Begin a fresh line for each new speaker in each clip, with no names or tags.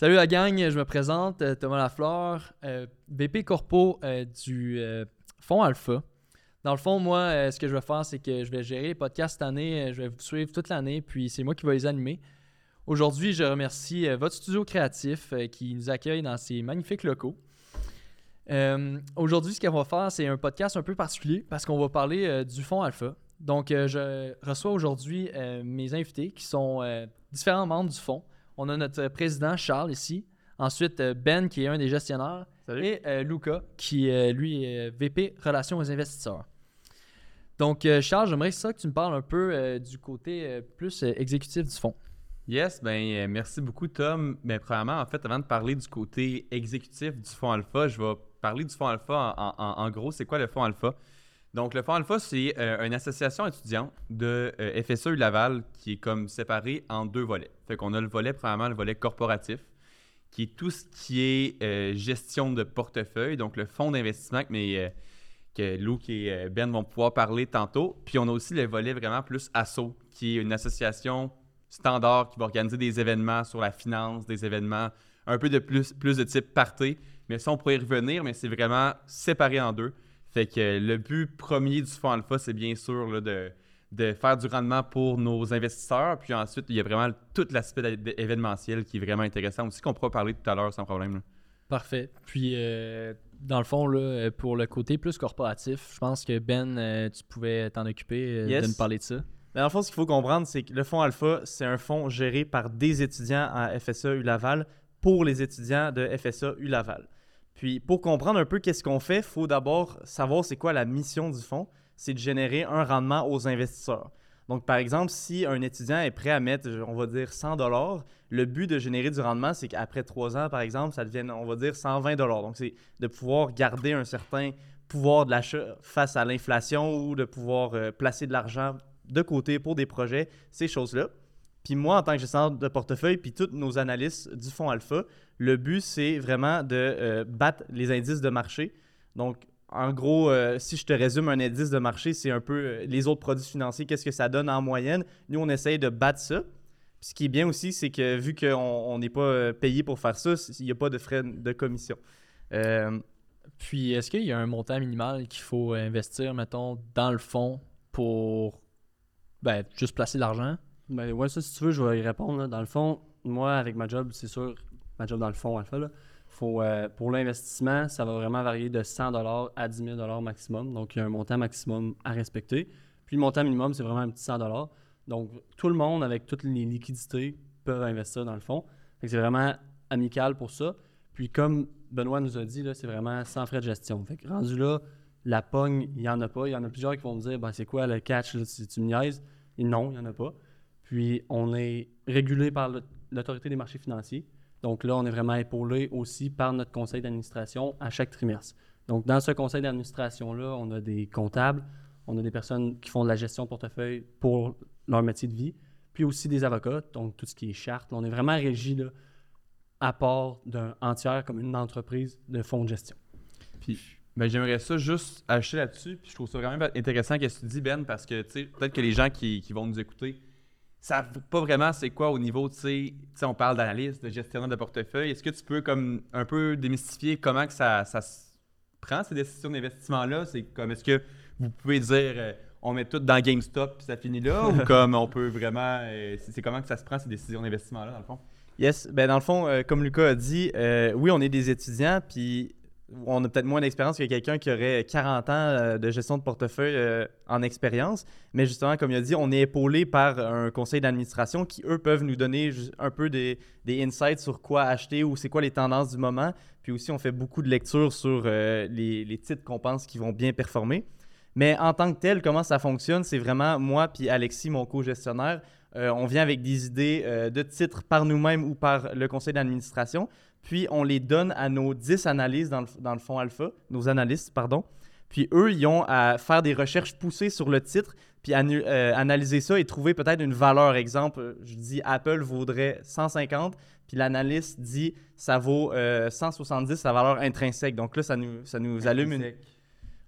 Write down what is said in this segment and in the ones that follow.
Salut la gang, je me présente, euh, Thomas Lafleur, euh, VP Corpo euh, du euh, Fonds Alpha. Dans le fond, moi, euh, ce que je vais faire, c'est que je vais gérer les podcasts cette année, euh, je vais vous suivre toute l'année, puis c'est moi qui vais les animer. Aujourd'hui, je remercie euh, votre studio créatif euh, qui nous accueille dans ces magnifiques locaux. Euh, Aujourd'hui, ce qu'on va faire, c'est un podcast un peu particulier parce qu'on va parler euh, du Fonds Alpha. Donc, euh, je reçois aujourd'hui euh, mes invités qui sont euh, différents membres du fonds. On a notre président Charles ici. Ensuite, euh, Ben qui est un des gestionnaires. Et euh, Luca qui, euh, lui, est VP Relations aux investisseurs. Donc, euh, Charles, j'aimerais ça que tu me parles un peu euh, du côté euh, plus euh, exécutif du fonds.
Yes, ben euh, merci beaucoup Tom. Mais premièrement, en fait, avant de parler du côté exécutif du fonds Alpha, je vais parler du fonds Alpha en, en- en gros. C'est quoi le fonds Alpha? Donc le fonds Alpha, c'est euh, une association étudiante de euh, FSE Laval qui est comme séparée en deux volets. Fait qu'on a le volet, premièrement, le volet corporatif, qui est tout ce qui est euh, gestion de portefeuille, donc le fonds d'investissement que, mes, euh, que Luke et Ben vont pouvoir parler tantôt. Puis on a aussi le volet vraiment plus ASSO, qui est une association standard qui va organiser des événements sur la finance, des événements un peu plus, plus de type party. Mais ça, on pourrait y revenir, mais c'est vraiment séparé en deux. Fait que le but premier du fonds Alpha, c'est bien sûr là, de, de faire du rendement pour nos investisseurs. Puis ensuite, il y a vraiment tout l'aspect événementiel qui est vraiment intéressant aussi, qu'on pourra parler tout à l'heure sans problème. là.
Parfait. Puis, euh, dans le fond, là, euh, pour le côté plus corporatif, je pense que Ben, euh, tu pouvais t'en occuper euh,
Yes.
de nous parler de ça.
Mais dans le fond, ce qu'il faut comprendre, c'est que le fonds Alpha, c'est un fonds géré par des étudiants à FSA U-Laval pour les étudiants de FSA U-Laval. Puis, pour comprendre un peu qu'est-ce qu'on fait, il faut d'abord savoir c'est quoi la mission du fonds. C'est de générer un rendement aux investisseurs. Donc, par exemple, si un étudiant est prêt à mettre, on va dire, 100 le but de générer du rendement, c'est qu'après trois ans, par exemple, ça devienne, on va dire, 120 Donc, c'est de pouvoir garder un certain pouvoir de l'achat face à l'inflation ou de pouvoir euh, placer de l'argent de côté pour des projets, ces choses-là. Puis moi, en tant que gestionnaire de portefeuille, puis tous nos analystes du fonds Alpha, le but, c'est vraiment de euh, battre les indices de marché. Donc, en gros, euh, si je te résume un indice de marché, c'est un peu euh, les autres produits financiers, qu'est-ce que ça donne en moyenne. Nous, on essaye de battre ça. Puis ce qui est bien aussi, c'est que vu qu'on on n'est pas payé pour faire ça, il n'y a pas de frais de commission.
Puis, est-ce qu'il y a un montant minimal qu'il faut investir, mettons, dans le fonds pour ben, juste placer de l'argent?
Ben ouais, ça, si tu veux, je vais y répondre. là. Dans le fond, moi, avec ma job, c'est sûr, ma job dans le fond, Alpha, là, faut, euh, pour l'investissement, ça va vraiment varier de 100 à 10 000 maximum. Donc, il y a un montant maximum à respecter. Puis, le montant minimum, c'est vraiment un petit 100 Donc, tout le monde, avec toutes les liquidités, peuvent investir dans le fond. C'est vraiment amical pour ça. Puis, comme Benoît nous a dit, c'est vraiment sans frais de gestion. Fait que rendu là, la pogne, il n'y en a pas. Il y en a plusieurs qui vont me dire, ben, c'est quoi le catch, tu, tu me niaises? Et non, il n'y en a pas. Puis on est régulé par l'autorité des marchés financiers. Donc là, on est vraiment épaulé aussi par notre conseil d'administration à chaque trimestre. Donc dans ce conseil d'administration-là, on a des comptables, on a des personnes qui font de la gestion de portefeuille pour leur métier de vie, puis aussi des avocats, donc tout ce qui est charte. On est vraiment régi à part d'un entière comme une entreprise de fonds de gestion.
Puis, ben, j'aimerais ça juste acheter là-dessus. Puis je trouve ça vraiment intéressant que tu dis, Ben, parce que peut-être que les gens qui vont nous écouter savent pas vraiment c'est quoi au niveau, tu sais, on parle d'analyse, de gestionnaire de portefeuille. Est-ce que tu peux comme un peu démystifier comment que ça, ça se prend ces décisions d'investissement-là? C'est comme, est-ce que vous pouvez dire, euh, on met tout dans GameStop puis ça finit là? ou comme on peut vraiment, euh, c'est comment que ça se prend ces décisions d'investissement-là, dans le fond?
Yes, ben dans le fond, euh, comme Lucas a dit, oui, on est des étudiants, puis on a peut-être moins d'expérience que quelqu'un qui aurait 40 ans euh, de gestion de portefeuille euh, en expérience. Mais justement, comme il a dit, on est épaulé par un conseil d'administration qui, eux, peuvent nous donner un peu des, des insights sur quoi acheter ou c'est quoi les tendances du moment. Puis aussi, on fait beaucoup de lectures sur euh, les, titres qu'on pense qui vont bien performer. Mais en tant que tel, comment ça fonctionne, c'est vraiment moi puis Alexis, mon co-gestionnaire, on vient avec des idées de titres par nous-mêmes ou par le conseil d'administration, puis on les donne à nos 10 analystes dans le, dans le fonds alpha, nos analystes, pardon. Puis eux, ils ont à faire des recherches poussées sur le titre, puis euh, analyser ça et trouver peut-être une valeur. Exemple, euh, je dis Apple vaudrait 150, puis l'analyste dit ça vaut euh, 170, sa valeur intrinsèque. Donc là, ça nous, ça nous allume une,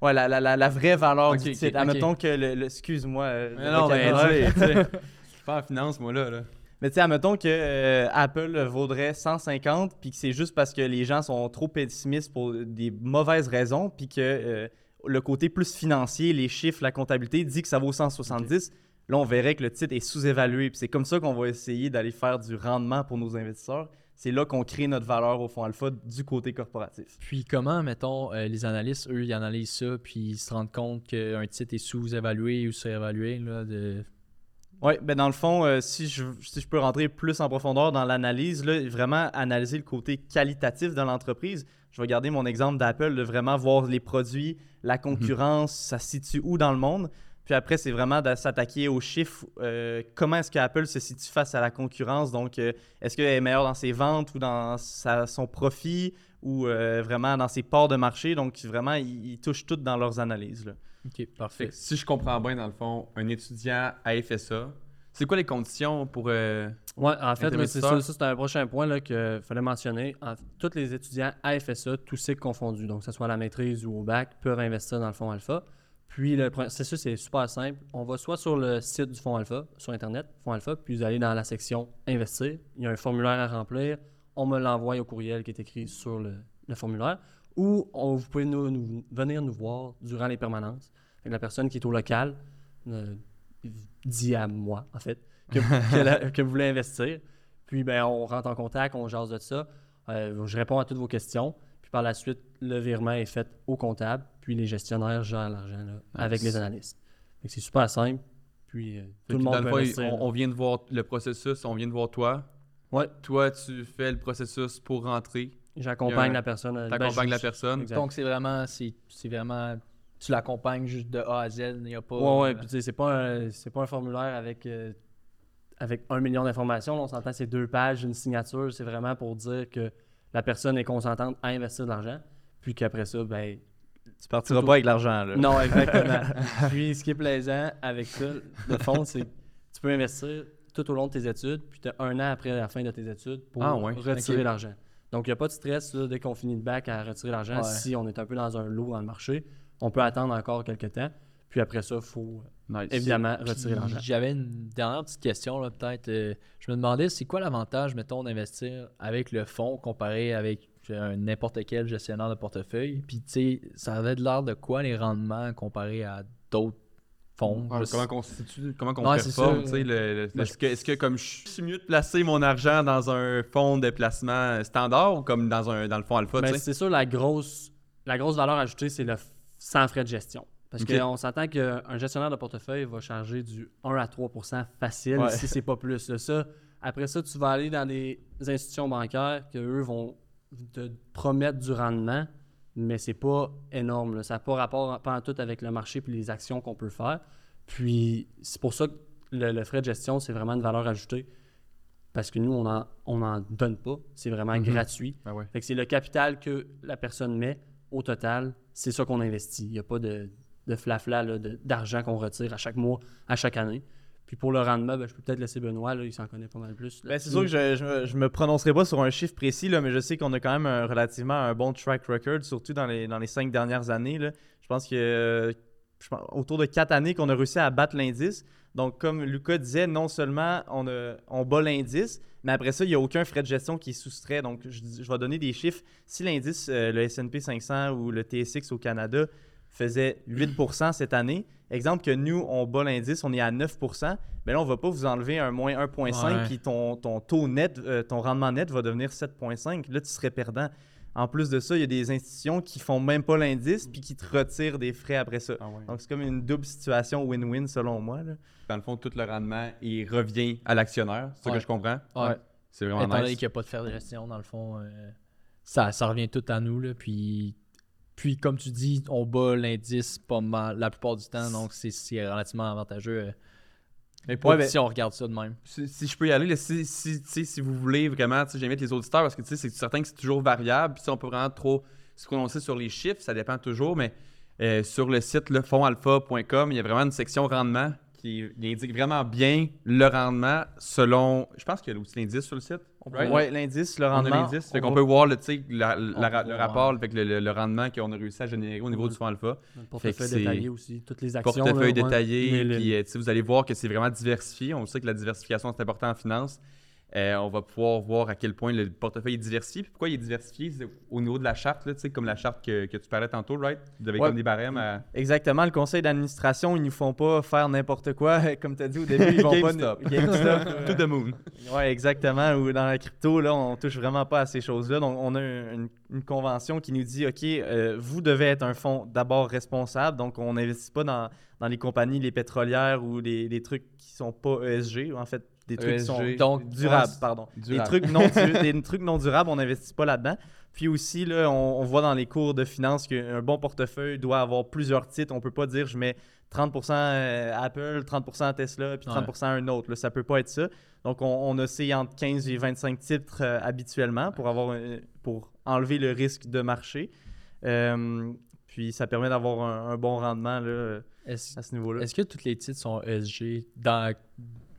Ouais, la, la, la, la vraie valeur du titre.
ok.
Admettons que le, le- excuse-moi. euh,
non, mais tu sais, je suis pas en finance, moi, là. là.
Mais tu sais, admettons que euh, Apple vaudrait 150, puis que c'est juste parce que les gens sont trop pessimistes pour des mauvaises raisons, puis que euh, le côté plus financier, les chiffres, la comptabilité dit que ça vaut 170. Là, on verrait que le titre est sous-évalué. Puis c'est comme ça qu'on va essayer d'aller faire du rendement pour nos investisseurs. C'est là qu'on crée notre valeur au fonds alpha du côté corporatif.
Puis comment, mettons, euh, les analystes, eux, ils analysent ça, puis ils se rendent compte qu'un titre est sous-évalué ou surévalué, là, de...
Oui, ben dans le fond, euh, si, je, si je peux rentrer plus en profondeur dans l'analyse, là, vraiment analyser le côté qualitatif de l'entreprise. Je vais garder mon exemple d'Apple, de vraiment voir les produits, la concurrence, ça se situe où dans le monde. Puis après, c'est vraiment de s'attaquer aux chiffres. euh, comment est-ce qu'Apple se situe face à la concurrence? Donc, euh, est-ce qu'elle est meilleure dans ses ventes ou dans sa- son profit ou euh, vraiment dans ses parts de marché? Donc, vraiment, ils, ils touchent tout dans leurs analyses. là.
OK,
Fait
parfait.
que si je comprends bien, dans le fond, un étudiant à FSA, c'est quoi les conditions pour. euh,
Ouais, en fait, oui, c'est ça, ça, c'est un prochain point qu'il fallait mentionner. En- tous les étudiants à FSA, tous cycles confondus, donc que ce soit à la maîtrise ou au bac, peuvent investir dans le fonds alpha. Puis le processus, c'est super simple. On va soit sur le site du fonds alpha, sur Internet, fonds alpha, puis vous allez dans la section Investir. Il y a un formulaire à remplir. On me l'envoie au courriel qui est écrit sur le, le formulaire. Ou on- vous pouvez nous- nous- venir nous voir durant les permanences. La personne qui est au local euh, dit à moi, en fait, que, que la- que vous voulez investir. Puis ben, on rentre en contact, on jase de ça. Euh, je réponds à toutes vos questions. Puis par la suite, le virement est fait au comptable. Puis les gestionnaires gèrent l'argent avec les analystes. C'est super simple. Puis euh, tout le monde peut
fond,
investir.
on, on vient de voir le processus, on vient de voir toi.
Ouais.
Toi, tu fais le processus pour rentrer.
J'accompagne la personne. euh, ben,
T'accompagnes
je-
la personne.
Exact.
Donc, c'est vraiment, c'est c'est vraiment... Tu l'accompagnes juste de A à Z, il n'y a pas...
Ouais, ouais.
euh,
Puis tu sais, c'est pas, un- c'est pas un formulaire avec, euh, avec un million d'informations. On s'entend, c'est deux pages, une signature. C'est vraiment pour dire que la personne est consentante à investir de l'argent. Puis qu'après ça, ben,
Tu partiras
Tout-
pas avec l'argent. là.
Non, exactement. puis ce qui est plaisant avec ça, le fond, c'est que tu peux investir tout au long de tes études, puis tu as un an après la fin de tes études pour
Ah ouais,
retirer l'argent. Donc, il n'y a pas de stress là, dès qu'on finit le bac à retirer l'argent.
Ouais.
Si on est un peu dans un lot dans le marché, on peut attendre encore quelques temps. Puis après ça, il faut
Nice.
évidemment retirer l'argent.
J'avais une dernière petite question, peut-être. Euh, je me demandais, c'est quoi l'avantage, mettons, d'investir avec le fonds comparé avec euh, n'importe quel gestionnaire de portefeuille? Puis, tu sais, ça avait de l'air de quoi les rendements comparés à d'autres
comment qu'on se situe, comment qu'on
Ouais, c'est
performe,
ça.
tu sais, le- est-ce que, est-ce que comme je suis mieux de placer mon argent dans un fonds de placement standard ou comme dans un dans le fonds alpha,
Ben, c'est sûr, la grosse, la grosse valeur ajoutée, c'est le sans frais de gestion. Parce qu'on s'entend qu'un gestionnaire de portefeuille va charger du 1 à 3% facile
Ouais.
si c'est pas plus. là. Ça, après ça, tu vas aller dans des institutions bancaires que eux vont te promettre du rendement, mais c'est pas énorme. là. Ça n'a pas rapport pas en tout avec le marché et les actions qu'on peut faire. Puis c'est pour ça que le, le frais de gestion, c'est vraiment une valeur ajoutée. Parce que nous, on n'en on en donne pas. C'est vraiment
Mhm.
gratuit.
Ben ouais.
Fait que c'est le capital que la personne met au total, c'est ça qu'on investit. Il n'y a pas de, de flafla d'argent qu'on retire à chaque mois, à chaque année. Puis pour le rendement, ben, je peux peut-être laisser Benoît, il s'en connaît pas mal plus.
Ben, c'est sûr que je, je, je me prononcerai pas sur un chiffre précis, là, mais je sais qu'on a quand même un, relativement un bon track record, surtout dans les, dans les cinq dernières années. Je pense que je autour de quatre années qu'on a réussi à battre l'indice. Donc, comme Lucas disait, non seulement on bat l'indice, mais après ça, il n'y a aucun frais de gestion qui est soustrait. Donc, je, je vais donner des chiffres. Si l'indice, euh, le SP 500 ou le TSX au Canada, faisait 8% cette année, exemple que nous, on bat l'indice, on est à 9% mais là, on va pas vous enlever un moins 1,5
Ouais.
puis ton, ton taux net, euh, ton rendement net va devenir 7,5. Là, tu serais perdant. En plus de ça, il y a des institutions qui font même pas l'indice puis qui te retirent des frais après ça.
Ah ouais.
Donc, c'est comme une double situation win-win selon moi. là.
Dans le fond, tout le rendement, il revient à l'actionnaire, c'est ça
Ouais.
que je comprends?
Ouais.
C'est
Étant
vraiment
donné
nice.
qu'il n'y a pas de frais de gestion, dans le fond, euh, ça, ça revient tout à nous. Là, puis, puis, comme tu dis, on bat l'indice pas mal la plupart du temps, donc c'est- relativement avantageux euh,
Mais pour-
Ouais, ben-
si on regarde ça de même.
si, si je peux y aller, là, si, si, si vous voulez vraiment, j'invite les auditeurs parce que tu sais, c'est certain que c'est toujours variable. Puis si on peut vraiment trop se prononcer sur les chiffres, ça dépend toujours, mais euh, sur le site le fondalpha.com, il y a vraiment une section rendement qui indique vraiment bien le rendement selon. Je pense qu'il y a aussi l'indice sur le site. Right?
Ouais, l'indice, le
On a
rendement.
l'indice, fait
on
qu'on peut voir le, la-
On
le rapport avec le, le- le rendement qu'on a réussi à générer au niveau
Ouais.
du fonds alpha.
Le portefeuille détaillé aussi, toutes les actions.
Portefeuille
là, ouais.
détaillé,
le-
puis euh, vous allez voir que c'est vraiment diversifié. On sait que la diversification, c'est important en finance. Euh, on va pouvoir voir à quel point le portefeuille est diversifié. Puis pourquoi il est diversifié? C'est au niveau de la charte, là, comme la charte que, que tu parlais tantôt, right? Vous avez
Ouais.
comme des barèmes à...
Exactement, le conseil d'administration, ils nous font pas faire n'importe quoi. Comme tu as dit au début, ils vont pas.
GameStop.
GameStop.
To the moon.
Ouais, exactement. Ou dans la crypto, là, on touche vraiment pas à ces choses-là. Donc, on a une, une convention qui nous dit, OK, euh, vous devez être un fonds d'abord responsable. Donc, on n'investit pas dans, dans les compagnies, les pétrolières ou les, les trucs qui sont pas ESG. En fait, des trucs qui sont.
Donc,
durables, pardon.
Durable.
Des trucs non, des trucs non durables, on n'investit pas là-dedans. Puis aussi, là, on, on voit dans les cours de finance qu'un bon portefeuille doit avoir plusieurs titres. On peut pas dire je mets 30% Apple, 30% Tesla, puis 30% un autre. Là, ça peut pas être ça. Donc, on, on entre 15 et 25 titres euh, habituellement pour, avoir pour enlever le risque de marché. Euh, puis, ça permet d'avoir un, un bon rendement là, à ce niveau-là.
est-ce que tous les titres sont ESG dans,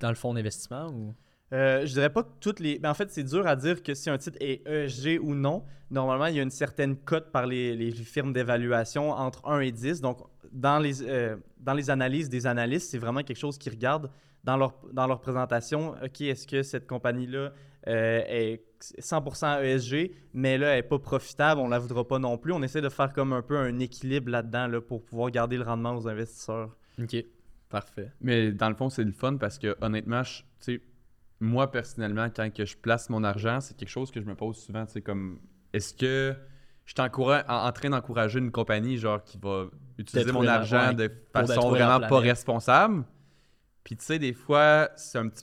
dans le fonds d'investissement ou?
Euh, je dirais pas que toutes les. Mais en fait, c'est dur à dire que si un titre est ESG ou non. Normalement, il y a une certaine cote par les, les firmes d'évaluation entre 1 et 10. Donc, dans les, euh, dans les analyses des analystes, c'est vraiment quelque chose qu'ils regardent dans leur, dans leur présentation. OK, est-ce que cette compagnie-là euh, est 100% ESG, mais là, elle n'est pas profitable, on ne la voudra pas non plus. On essaie de faire comme un peu un équilibre là-dedans là, pour pouvoir garder le rendement aux investisseurs.
Ok, parfait.
Mais dans le fond, c'est le fun parce que honnêtement, je- tu sais, moi personnellement, quand que je place mon argent, c'est quelque chose que je me pose souvent. Tu sais, comme est-ce que je suis en, en train d'encourager une compagnie genre qui va utiliser
Détruire
mon argent de façon vraiment pas responsable? Puis tu sais, des fois,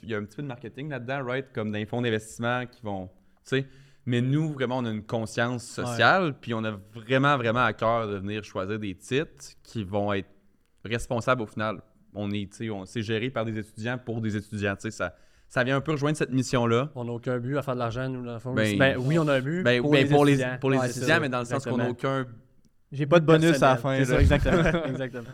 il y a un petit peu de marketing là-dedans, right? Comme dans les fonds d'investissement qui vont. Tu sais. Mais nous, vraiment, on a une conscience sociale, puis on a vraiment, vraiment à cœur de venir choisir des titres qui vont être responsables au final. On est, tu sais, on- c'est géré par des étudiants pour des étudiants. Tu sais, ça, ça vient un peu rejoindre cette mission-là.
On n'a aucun but à faire de l'argent, nous, dans le fond.
Ben,
Ben, oui, on a un but.
Ben,
pour,
ben,
les
pour, les,
étudiants.
pour les
Ouais, c'est
étudiants,
ça,
mais dans le sens qu'on n'a aucun.
J'ai pas de bonus à la fin.
C'est ça, exactement. exactement.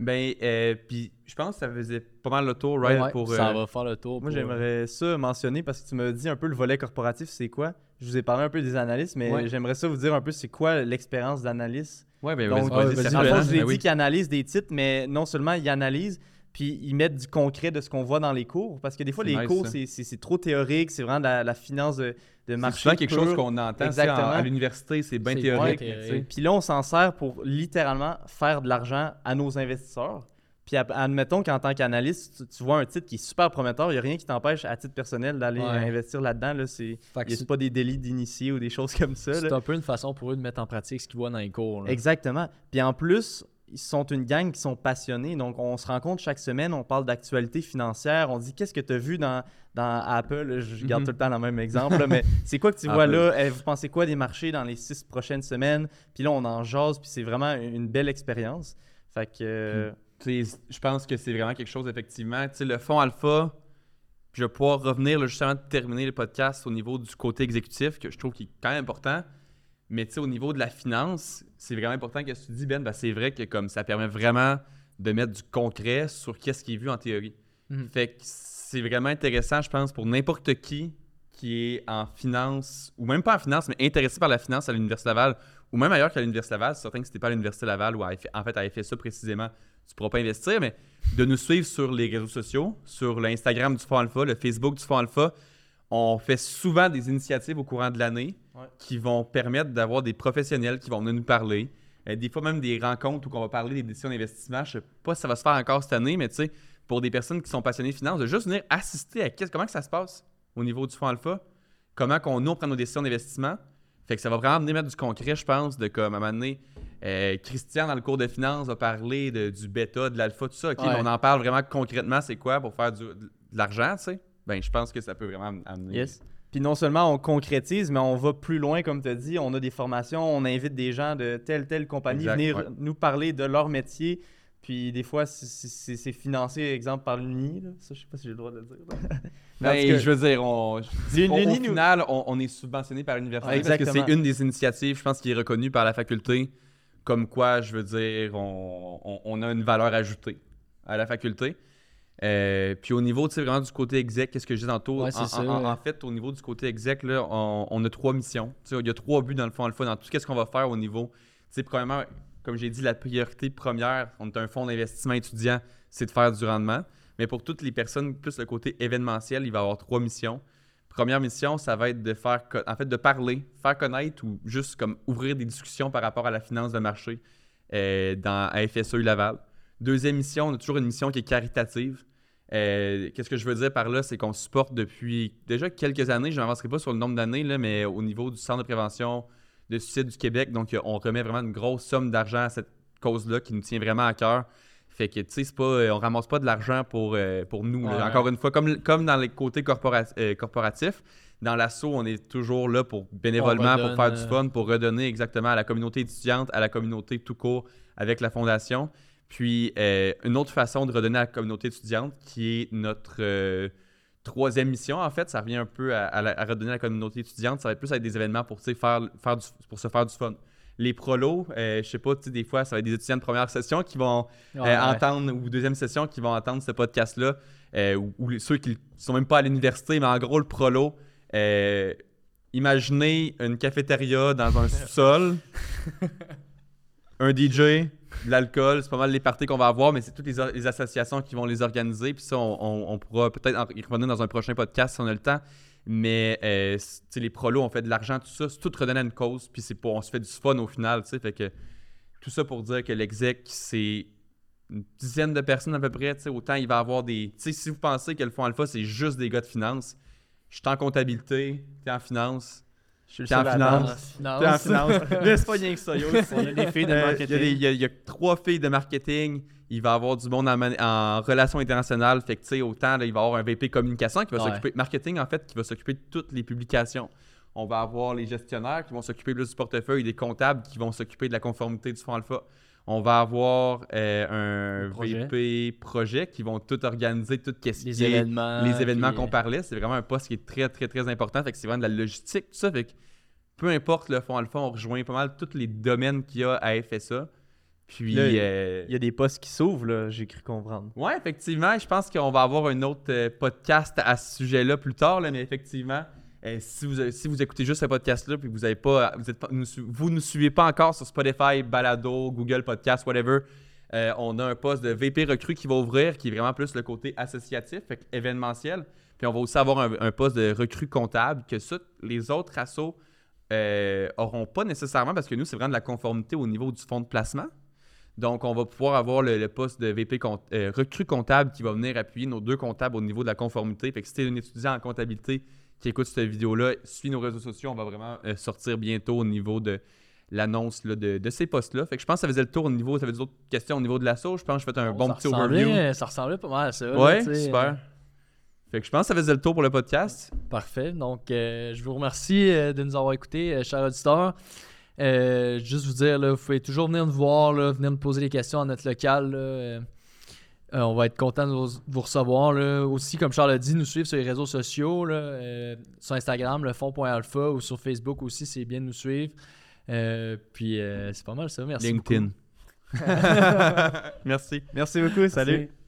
Ben, euh, puis je pense que ça faisait pas mal le tour, right?
Ouais,
pour,
ça
euh,
va faire le tour.
Moi,
pour-
j'aimerais ça mentionner parce que tu m'as dit un peu le volet corporatif, c'est quoi? Je vous ai parlé un peu des analystes, mais
Ouais.
j'aimerais ça vous dire un peu c'est quoi l'expérience d'analyste.
Ouais, ben,
Donc,
vas-y, vas-y,
vas-y,
c'est rapide,
fond,
hein?
je vous ai dit
oui.
qu'ils analysent des titres, mais non seulement ils analysent, puis ils mettent du concret de ce qu'on voit dans les cours. Parce que des fois,
C'est
les
nice,
cours, c'est- c'est c'est trop théorique, c'est vraiment de la, la finance de, de
C'est
marché.
souvent quelque
pur.
chose qu'on entend
Exactement.
en- à l'université, c'est bien
C'est
théorique.
Puis là, on s'en sert pour littéralement faire de l'argent à nos investisseurs. Puis admettons qu'en tant qu'analyste, tu, tu vois un titre qui est super prometteur, il n'y a rien qui t'empêche à titre personnel d'aller
Ouais.
investir là-dedans. Là, c'est... Pas des délits d'initié ou des choses comme ça.
c'est un peu une façon pour eux de mettre en pratique ce qu'ils voient dans les cours. là.
Exactement. Puis en plus, ils sont une gang qui sont passionnés. Donc, on se rencontre chaque semaine, on parle d'actualité financière, on dit qu'est-ce que tu as vu dans, dans Apple? Je garde
Mhm.
tout le temps le même exemple, là, mais c'est quoi que tu vois là? Eh, vous pensez quoi des marchés dans les six prochaines semaines? Puis là, on en jase, puis c'est vraiment une belle expérience. Fait que. euh,
sais, je pense que c'est vraiment quelque chose, effectivement. Le fonds alpha, je vais pouvoir revenir là, justement de terminer le podcast au niveau du côté exécutif, que je trouve qui est quand même important. Mais au niveau de la finance, c'est vraiment important que ce que tu dis, Ben. Ben, c'est vrai que comme ça permet vraiment de mettre du concret sur qu'est-ce qui est vu en théorie.
Mhm.
Fait que c'est vraiment intéressant, je pense, pour n'importe qui qui est en finance, ou même pas en finance, mais intéressé par la finance à l'Université Laval, ou même ailleurs qu'à l'Université Laval. C'est certain que t'es pas à l'Université Laval ou à en fait à FSA précisément, tu pourras pas investir, mais de nous suivre sur les réseaux sociaux, sur l'Instagram du Fonds Alpha, le Facebook du Fonds Alpha. On fait souvent des initiatives au courant de l'année
Ouais.
qui vont permettre d'avoir des professionnels qui vont venir nous parler. Euh, des fois même des rencontres où on va parler des décisions d'investissement. Je sais pas si ça va se faire encore cette année, mais tu sais, pour des personnes qui sont passionnées de finance, de juste venir assister à comment que ça se passe au niveau du fonds alpha, comment qu'on nous on prend nos décisions d'investissement. Fait que ça va vraiment venir mettre du concret, je pense, de comme à un moment donné, euh, Christian dans le cours de finance va parler de- du bêta, de l'alpha, tout ça. OK,
Ouais.
mais on en parle vraiment concrètement, c'est quoi pour faire du- de l'argent, tu sais? Ben, je pense que ça peut vraiment amener.
Yes. Puis non seulement on concrétise, mais on va plus loin, comme tu as dit. On a des formations, on invite des gens de telle, telle compagnie
Exact,
venir
ouais.
nous parler de leur métier. Puis des fois, c'est- financé, exemple, par l'Uni. Ça, je sais pas si j'ai le droit de le dire. Mais en
Ben, je veux dire, on, au, final, on, on est subventionné par l'université
Ouais,
parce que
exactement.
c'est une des initiatives, je pense, qui est reconnue par la faculté. Comme quoi, je veux dire, on, on- on a une valeur ajoutée à la faculté. Euh, puis au niveau, tu sais, vraiment du côté exec, qu'est-ce que je dis tantôt?
Ouais,
en,
ça,
en-
ouais.
en fait, au niveau du côté exec, là, on, on a trois missions. Tu sais, il y a trois buts dans le fond alpha, dans tout ce qu'on va faire au niveau. Tu sais, premièrement, comme j'ai dit, la priorité première, on est un fonds d'investissement étudiant, c'est de faire du rendement. Mais pour toutes les personnes, plus le côté événementiel, il va y avoir trois missions. Première mission, ça va être de faire, en fait, de parler, faire connaître ou juste comme ouvrir des discussions par rapport à la finance de marché euh, dans à FSU Laval. Deuxième mission, on a toujours une mission qui est caritative. Euh, Qu'est-ce que je veux dire par là, c'est qu'on supporte depuis déjà quelques années, je n'avancerai pas sur le nombre d'années, mais au niveau du Centre de prévention de suicide du Québec, donc euh, on remet vraiment une grosse somme d'argent à cette cause-là qui nous tient vraiment à cœur. Fait que, tu sais, c'est pas, euh, on ramasse pas de l'argent pour, euh, pour nous.
Ouais.
Encore une fois, comme, comme dans les côtés corpora- euh, corporatifs, dans l'assaut, on est toujours là pour bénévolement, pour faire du fun, pour redonner exactement à la communauté étudiante, à la communauté tout court avec la fondation. Puis, euh, une autre façon de redonner à la communauté étudiante, qui est notre troisième mission, en fait, ça revient un peu à, à la- à redonner à la communauté étudiante. Ça va être plus avec des événements pour, faire, faire du- pour se faire du fun. Les prolos, euh, je sais pas, des fois, ça va être des étudiants de première session qui vont euh,
Ouais, ouais.
entendre, ou deuxième session, qui vont entendre ce podcast-là, euh, ou, ceux qui sont même pas à l'université, mais en gros, le prolo, euh, imaginez une cafétéria dans un sous-sol, un DJ, de l'alcool, c'est pas mal les parties qu'on va avoir, mais c'est toutes les, associations qui vont les organiser. Puis ça, on, on- on pourra peut-être y revenir dans un prochain podcast si on a le temps. Mais euh, les prolos, on fait de l'argent, tout ça, c'est tout redonné à une cause. Puis c'est pour, on se fait du fun au final. tu sais. Fait que tout ça pour dire que l'exec, c'est une dizaine de personnes à peu près. tu sais. Autant il va y avoir des. Tu sais, si vous pensez que le fonds alpha, c'est juste des gars de finance, je suis en comptabilité, t'es en finance.
Je suis le
en finance.
T'es en finance. C'est pas rien que ça, yo.
On a des filles de
Euh,
marketing.
Il y, a des- il y a- il y a trois filles de marketing. Il va y avoir du monde en, relations internationales. Fait que, tu sais, autant, là, il va y avoir un VP communication qui va
Ouais.
s'occuper, marketing, en fait, qui va s'occuper de toutes les publications. On va avoir les gestionnaires qui vont s'occuper plus du portefeuille, des comptables qui vont s'occuper de la conformité du fonds alpha. On va avoir euh, un
projet.
VP projet qui vont tout organiser, tout qu'est-ce
les événements.
les événements
puis,
qu'on parlait, c'est vraiment un poste qui est très, très, très important. Fait que c'est vraiment de la logistique, tout ça. Fait que peu importe le fonds alpha, on rejoint pas mal tous les domaines qu'il y a à FSA. Puis,
Là,
euh,
Il y a des postes qui s'ouvrent, là, j'ai cru comprendre.
ouais, effectivement, je pense qu'on va avoir un autre euh, podcast à ce sujet-là plus tard, là, mais effectivement, euh, si, vous, si vous écoutez juste ce podcast-là, puis vous avez pas, vous êtes pas, nous, vous nous suivez pas encore sur Spotify, Balado, Google Podcast, whatever, euh, on a un poste de VP recrue qui va ouvrir, qui est vraiment plus le côté associatif, fait événementiel. Puis on va aussi avoir un, un poste de recrue comptable, que ça, les autres assos euh, auront pas nécessairement, parce que nous, c'est vraiment de la conformité au niveau du fonds de placement. Donc, on va pouvoir avoir le, le poste de VP compte- euh, recrue comptable qui va venir appuyer nos deux comptables au niveau de la conformité. Fait que si tu es un étudiant en comptabilité qui écoute cette vidéo-là, suis nos réseaux sociaux. On va vraiment euh, sortir bientôt au niveau de l'annonce de, de ces postes-là. Fait que je pense que ça faisait le tour au niveau. Ça avait des autres questions au niveau de l'assaut. Je pense que je fais un bon
ça
petit overview.
Ça ressemblait pas mal à ça.
Ouais, super. Fait que je pense que ça faisait le tour pour le podcast.
Parfait. Donc, euh, je vous remercie de nous avoir écoutés, chers auditeurs. Euh, juste vous dire, là, vous pouvez toujours venir nous voir, là, venir nous poser des questions à notre local. là, euh, euh, on va être content de vous, vous recevoir. là. Aussi, comme Charles a dit, nous suivre sur les réseaux sociaux, là, euh, sur Instagram, le fond.alpha, ou sur Facebook aussi, c'est bien de nous suivre. Euh, puis, euh, c'est pas mal ça. Merci.
LinkedIn.
Merci. Merci beaucoup. Salut.
Merci.